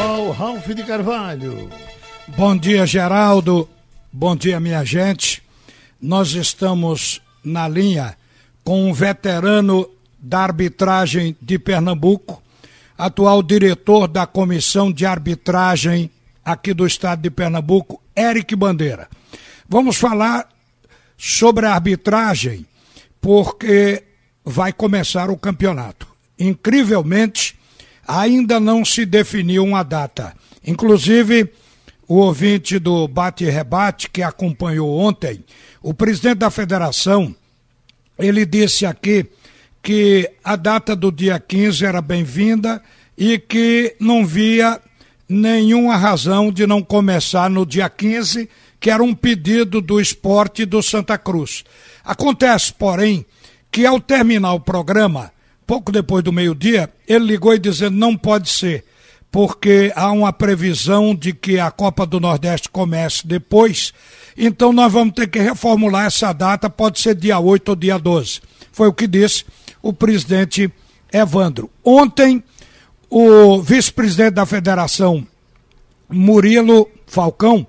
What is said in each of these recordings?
futebol, Ralf de Carvalho. Bom dia, Geraldo. Bom dia, minha gente. Nós estamos na linha com um veterano da arbitragem de Pernambuco, atual diretor da comissão de arbitragem aqui do estado de Pernambuco, Eric Bandeira. Vamos falar sobre a arbitragem, porque vai começar o campeonato. Incrivelmente, ainda não se definiu uma data. Inclusive, o ouvinte do Bate e Rebate, que acompanhou ontem, o presidente da federação, ele disse aqui que a data do dia 15 era bem-vinda e que não via nenhuma razão de não começar no dia 15, que era um pedido do esporte do Santa Cruz. Acontece, porém, que ao terminar o programa, pouco depois do meio-dia, ele ligou e dizendo não pode ser, porque há uma previsão de que a Copa do Nordeste comece depois, então nós vamos ter que reformular essa data, pode ser dia 8 ou dia 12. Foi o que disse o presidente Evandro. Ontem, o vice-presidente da federação, Murilo Falcão,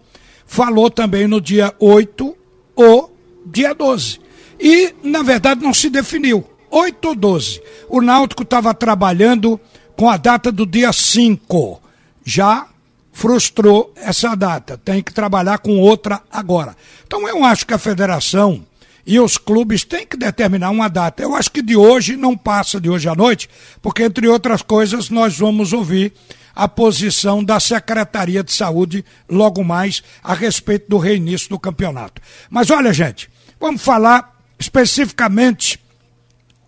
falou também no dia 8 ou dia 12. E, na verdade, não se definiu. 8 ou 12. O Náutico estava trabalhando com a data do dia 5. Já frustrou essa data. Tem que trabalhar com outra agora. Então eu acho que a federação e os clubes têm que determinar uma data. Eu acho que de hoje não passa de hoje à noite, porque, entre outras coisas, nós vamos ouvir a posição da Secretaria de Saúde logo mais a respeito do reinício do campeonato. Mas olha, gente, vamos falar especificamente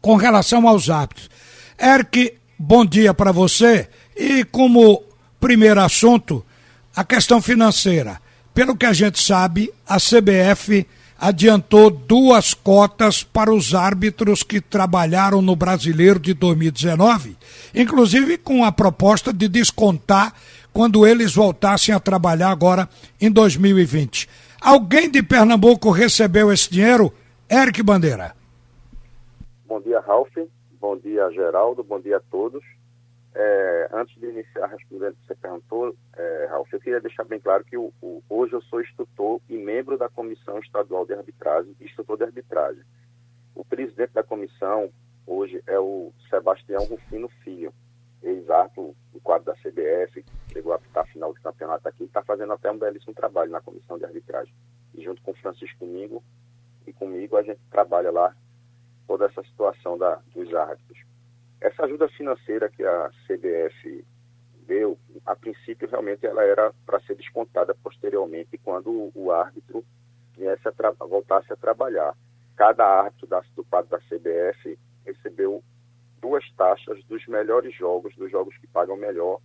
com relação aos hábitos. Eric, bom dia para você. E como primeiro assunto, a questão financeira. Pelo que a gente sabe, a CBF adiantou duas cotas para os árbitros que trabalharam no Brasileiro de 2019, inclusive com a proposta de descontar quando eles voltassem a trabalhar agora em 2020. Alguém de Pernambuco recebeu esse dinheiro? Eric Bandeira. Bom dia, Ralf. Bom dia, Geraldo. Bom dia a todos. É, antes de iniciar respondendo o que você perguntou, é, Ralf, eu queria deixar bem claro que o, o, hoje eu sou instrutor e membro da Comissão Estadual de Arbitragem, instrutor de arbitragem. O presidente da comissão hoje é o Sebastião Rufino Filho, ex-árbitro do quadro da CBF, chegou a apitar final do campeonato aqui, está fazendo até um belíssimo trabalho na comissão de arbitragem. E junto com o Francisco Domingo e comigo, a gente trabalha lá toda essa situação da, dos árbitros. Essa ajuda financeira que a CBF deu, a princípio realmente ela era para ser descontada posteriormente quando o árbitro viesse a voltasse a trabalhar. Cada árbitro da, do quadro da CBF recebeu duas taxas dos melhores jogos, dos jogos que pagam melhor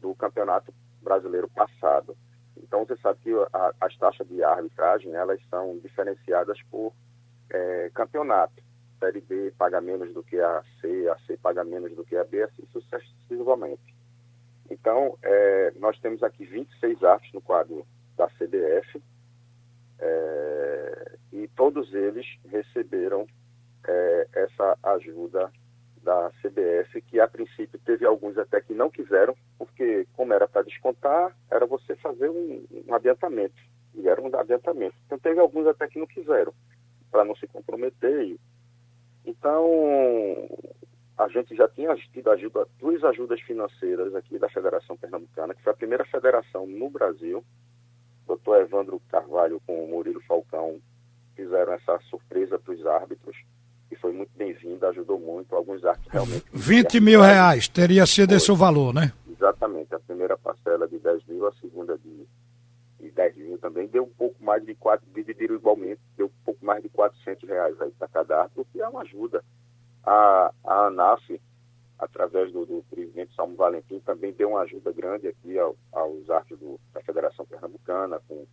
do campeonato brasileiro passado. Então você sabe que a, as taxas de arbitragem elas são diferenciadas por é, campeonato. Série B paga menos do que a C, a C paga menos do que a B, assim sucessivamente. Então, é, nós temos aqui 26 atos no quadro da CBF é, e todos eles receberam é, essa ajuda da CBF, que a princípio teve alguns até que não quiseram, porque como era para descontar, era você fazer um, um adiantamento, e era um adiantamento. Então teve alguns até que não quiseram, para não se comprometer e então, a gente já tinha tido ajuda, duas ajudas financeiras aqui da Federação Pernambucana, que foi a primeira federação no Brasil. O doutor Evandro Carvalho com o Murilo Falcão fizeram essa surpresa para os árbitros, e foi muito bem-vinda, ajudou muito. Alguns árbitros realmente. 20 mil reais teria sido foi. esse o valor, né? Exatamente. A primeira parcela de 10 mil, a segunda de, de 10 mil também. Deu um pouco mais de quatro, dividiram igualmente, mais de 400 reais aí para cada árbitro, que é uma ajuda a, a ANAF, através do, do, presidente Salmo Valentim, também deu uma ajuda grande aqui ao, aos artes do, da Federação Pernambucana, com,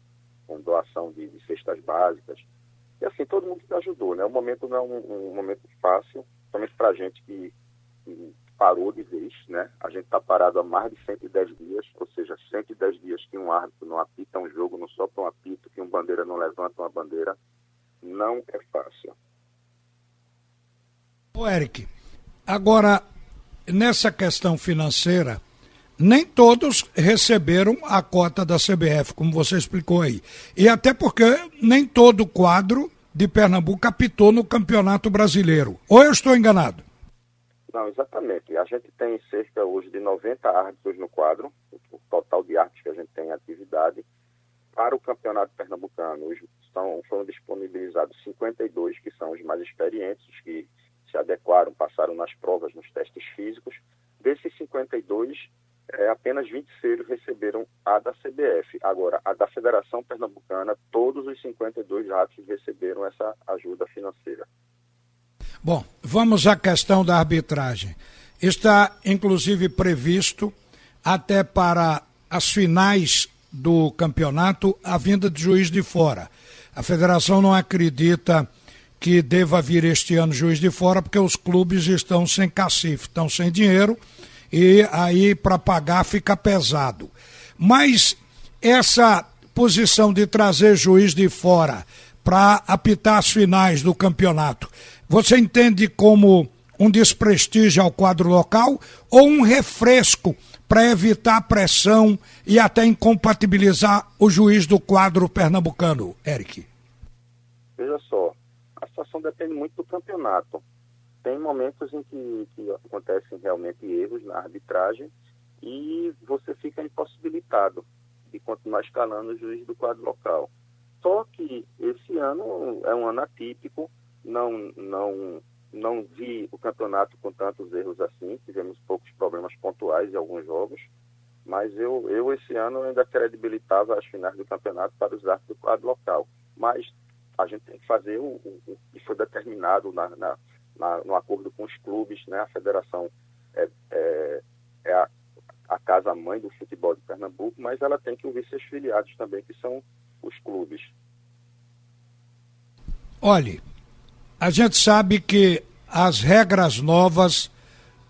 com doação de, de, cestas básicas. E assim, todo mundo que ajudou, né? O momento não é um, um momento fácil, somente para a gente que, que, parou de vez, né? A gente está parado há mais de 110 dias, ou seja, 110 dias que um árbitro não apita um jogo, não sopra um apito, que um bandeira não levanta uma bandeira, não é fácil. Ô Eric, agora, nessa questão financeira, nem todos receberam a cota da CBF, como você explicou aí. E até porque nem todo quadro de Pernambuco apitou no Campeonato Brasileiro. Ou eu estou enganado? Não, exatamente. A gente tem cerca hoje de 90 árbitros no quadro, o total de árbitros que a gente tem em atividade. Para o Campeonato Pernambucano, estão, foram disponibilizados 52, que são os mais experientes, os que se adequaram, passaram nas provas, nos testes físicos. Desses 52, é, apenas 26 receberam a da CBF. Agora, a da Federação Pernambucana, todos os 52 ratos receberam essa ajuda financeira. Bom, vamos à questão da arbitragem. Está, inclusive, previsto até para as finais do campeonato a vinda de juiz de fora. A federação não acredita que deva vir este ano juiz de fora porque os clubes estão sem cacife, estão sem dinheiro e aí para pagar fica pesado. Mas essa posição de trazer juiz de fora para apitar as finais do campeonato, você entende como um desprestígio ao quadro local ou um refresco para evitar pressão e até incompatibilizar o juiz do quadro pernambucano, Eric? Veja só, a situação depende muito do campeonato. Tem momentos em que, que acontecem realmente erros na arbitragem e você fica impossibilitado de continuar escalando o juiz do quadro local. Só que esse ano é um ano atípico, não, não, não vi o campeonato com tantos erros assim, tivemos poucos problemas pontuais em alguns jogos, mas eu, eu esse ano ainda credibilitava as finais do campeonato para os árbitros do quadro local. Mas a gente tem que fazer o, o, o que foi determinado na, na na, no acordo com os clubes, né? A federação é, é, é a, a casa-mãe do futebol de Pernambuco, mas ela tem que ouvir seus filiados também, que são os clubes. Olhe, a gente sabe que as regras novas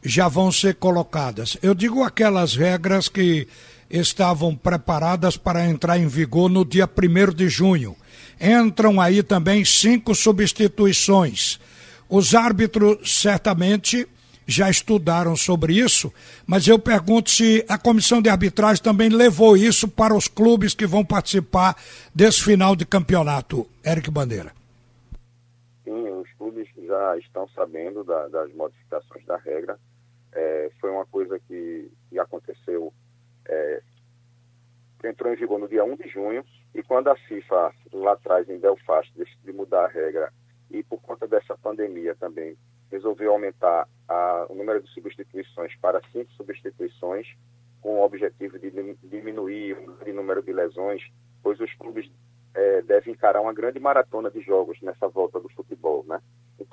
já vão ser colocadas. Eu digo aquelas regras que estavam preparadas para entrar em vigor no dia 1 de junho. Entram aí também cinco substituições os árbitros certamente já estudaram sobre isso, mas eu pergunto se a comissão de arbitragem também levou isso para os clubes que vão participar desse final de campeonato. Eric Bandeira. Já estão sabendo da, das modificações da regra. É, foi uma coisa que, que aconteceu, é, entrou em vigor no dia 1 de junho, e quando a FIFA, lá atrás em Belfast, decidiu mudar a regra e por conta dessa pandemia também resolveu aumentar a, o número de substituições para cinco substituições, com o objetivo de diminuir o número de lesões, pois os clubes é, devem encarar uma grande maratona de jogos nessa volta do?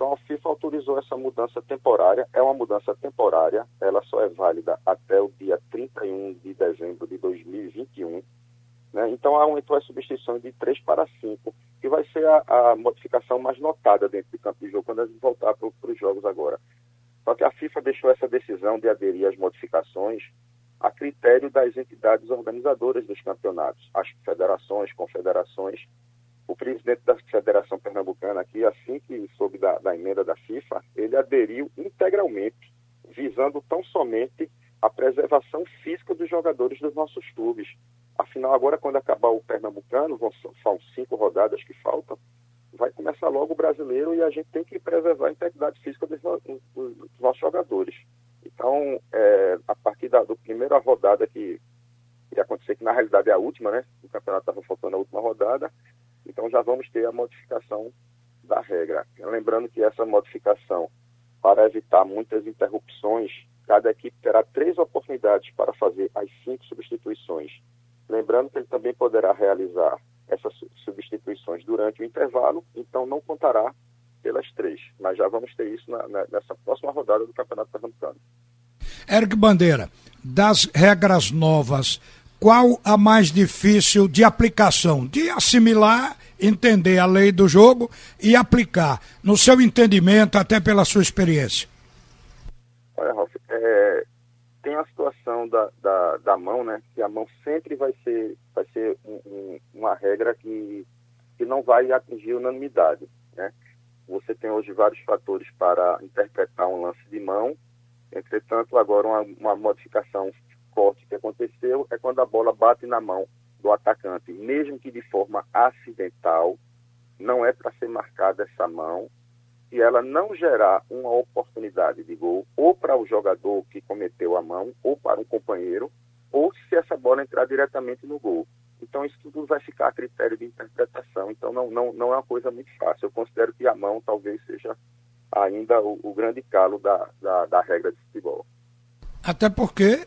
Então a FIFA autorizou essa mudança temporária, é uma mudança temporária, ela só é válida até o dia 31 de dezembro de 2021, né? Então aumentou a substituição de três para cinco que vai ser a, a modificação mais notada dentro do campo de jogo quando a gente voltar para os jogos agora. Só que a FIFA deixou essa decisão de aderir às modificações a critério das entidades organizadoras dos campeonatos, as federações, confederações. Presidente da Federação Pernambucana aqui, assim que soube da, da emenda da FIFA, ele aderiu integralmente, visando tão somente a preservação física dos jogadores dos nossos clubes, Afinal, agora, quando acabar o Pernambucano, são cinco rodadas que faltam, vai começar logo o brasileiro e a gente tem que preservar a integridade física dos, dos, nossos jogadores. Então, é, a partir da, primeira rodada que ia acontecer, que na realidade é a última, né? O campeonato estava faltando a última rodada, então já vamos ter a modificação da regra. Lembrando que essa modificação, para evitar muitas interrupções, cada equipe terá três oportunidades para fazer as cinco substituições Lembrando que ele também poderá realizar essas substituições durante o intervalo, então não contará pelas três. Mas já vamos ter isso na, na, nessa próxima rodada do Campeonato Pernambucano. Eric Bandeira, das regras novas, qual a mais difícil de aplicação? De assimilar, entender a lei do jogo e aplicar, no seu entendimento, até pela sua experiência? Olha, Ralf, é, tem a situação da, da, da, mão, né? Que a mão sempre vai ser, vai ser um, um, uma regra que, que não vai atingir unanimidade, né? Você tem hoje vários fatores para interpretar um lance de mão, entretanto, agora uma, uma modificação corte que aconteceu é quando a bola bate na mão do atacante, mesmo que de forma acidental, não é para ser marcada essa mão. Se ela não gerar uma oportunidade de gol, ou para o jogador que cometeu a mão, ou para um companheiro, ou se essa bola entrar diretamente no gol. Então, isso tudo vai ficar a critério de interpretação. Então, não, não, não é uma coisa muito fácil. Eu considero que a mão talvez seja ainda o, o grande calo da, da, da regra de futebol. Até porque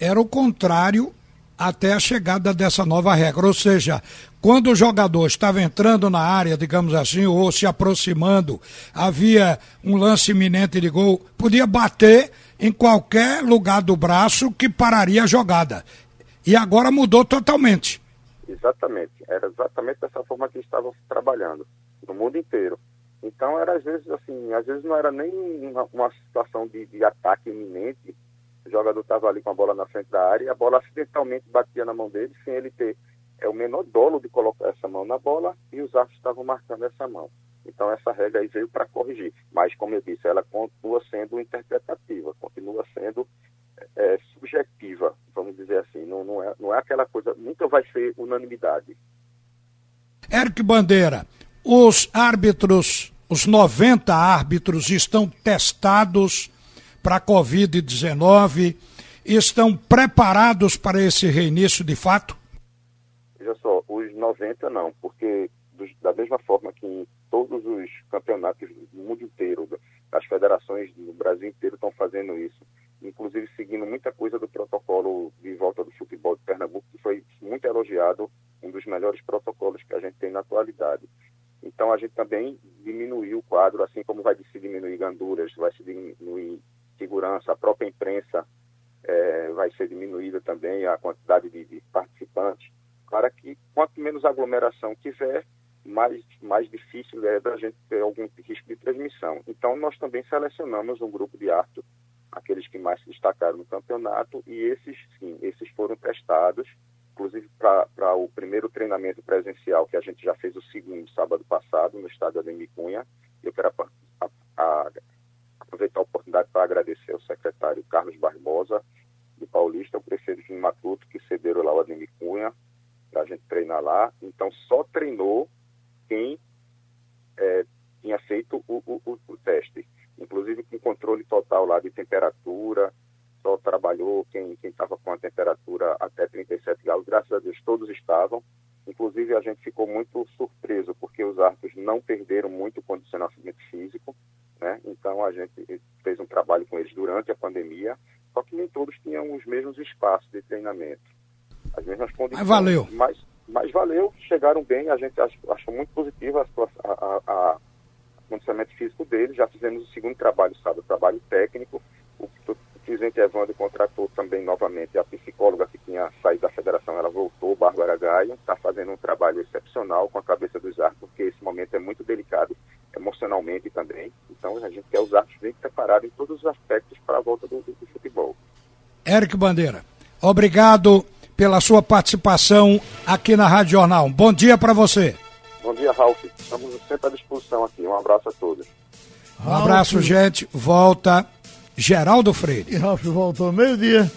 era o contrário até a chegada dessa nova regra. Ou seja, quando o jogador estava entrando na área, digamos assim, ou se aproximando, havia um lance iminente de gol, podia bater em qualquer lugar do braço que pararia a jogada. E agora mudou totalmente. Exatamente. Era exatamente dessa forma que estavam trabalhando, no mundo inteiro. Então era às vezes assim, às vezes não era nem uma, uma situação de, de ataque iminente, o jogador estava ali com a bola na frente da área e a bola acidentalmente batia na mão dele sem ele ter é, o menor dolo de colocar essa mão na bola e os árbitros estavam marcando essa mão. Então essa regra aí veio para corrigir. Mas, como eu disse, ela continua sendo interpretativa, continua sendo é, subjetiva, vamos dizer assim. Não, não, é, não é aquela coisa, nunca vai ser unanimidade. Eric Bandeira, os árbitros, os 90 árbitros estão testados para a Covid-19 estão preparados para esse reinício de fato? Veja só, os 90 não, porque dos, da mesma forma que em todos os campeonatos do mundo inteiro, as federações do Brasil inteiro estão fazendo isso, inclusive seguindo muita coisa do protocolo de volta do futebol de Pernambuco, que foi muito elogiado, um dos melhores protocolos que a gente tem na atualidade. Então a gente também diminuiu o quadro, assim como vai se diminuir ganduras, vai se diminuir segurança, a própria imprensa é, vai ser diminuída também, a quantidade de, de, participantes, para que quanto menos aglomeração tiver, mais, mais difícil é da gente ter algum risco de transmissão. Então, nós também selecionamos um grupo de árbitros, aqueles que mais se destacaram no campeonato, e esses, sim, esses foram testados, inclusive para o primeiro treinamento presencial, que a gente já fez o segundo sábado passado, no estádio Ademir Cunha. Eu quero a, a, aproveitar a oportunidade para agradecer ao secretário Carlos Barbosa, de Paulista, o prefeito de Matuto, que cederam lá o Ademir Cunha, para a gente treinar lá. Então, só treinou quem é, tinha feito o, o, o, teste, inclusive com controle total lá de temperatura, só trabalhou quem estava com a temperatura até 37 graus, graças a Deus todos estavam, inclusive a gente ficou muito surpreso, porque os árbitros não perderam muito condicionamento físico, né? Então a gente fez um trabalho com eles durante a pandemia, só que nem todos tinham os mesmos espaços de treinamento, as mesmas condições. Mas valeu. Mas, mas valeu, chegaram bem, a gente achou muito positiva a, a, condicionamento físico deles. Já fizemos o segundo trabalho, sabe, o trabalho técnico. O, o presidente Evandro contratou também novamente a psicóloga que tinha saído da federação, ela voltou, Bárbara Gaio, está fazendo um trabalho excepcional com a cabeça dos árbitros, porque esse momento é muito delicado emocionalmente também. Então a gente quer os árbitros bem preparados em todos os aspectos para a volta do, do, do futebol. Eric Bandeira, obrigado pela sua participação aqui na Rádio Jornal. Bom dia para você. Bom dia, Ralf. Estamos sempre à disposição aqui. Um abraço a todos. Um abraço, gente. Volta Geraldo Freire. E Ralf voltou meio-dia.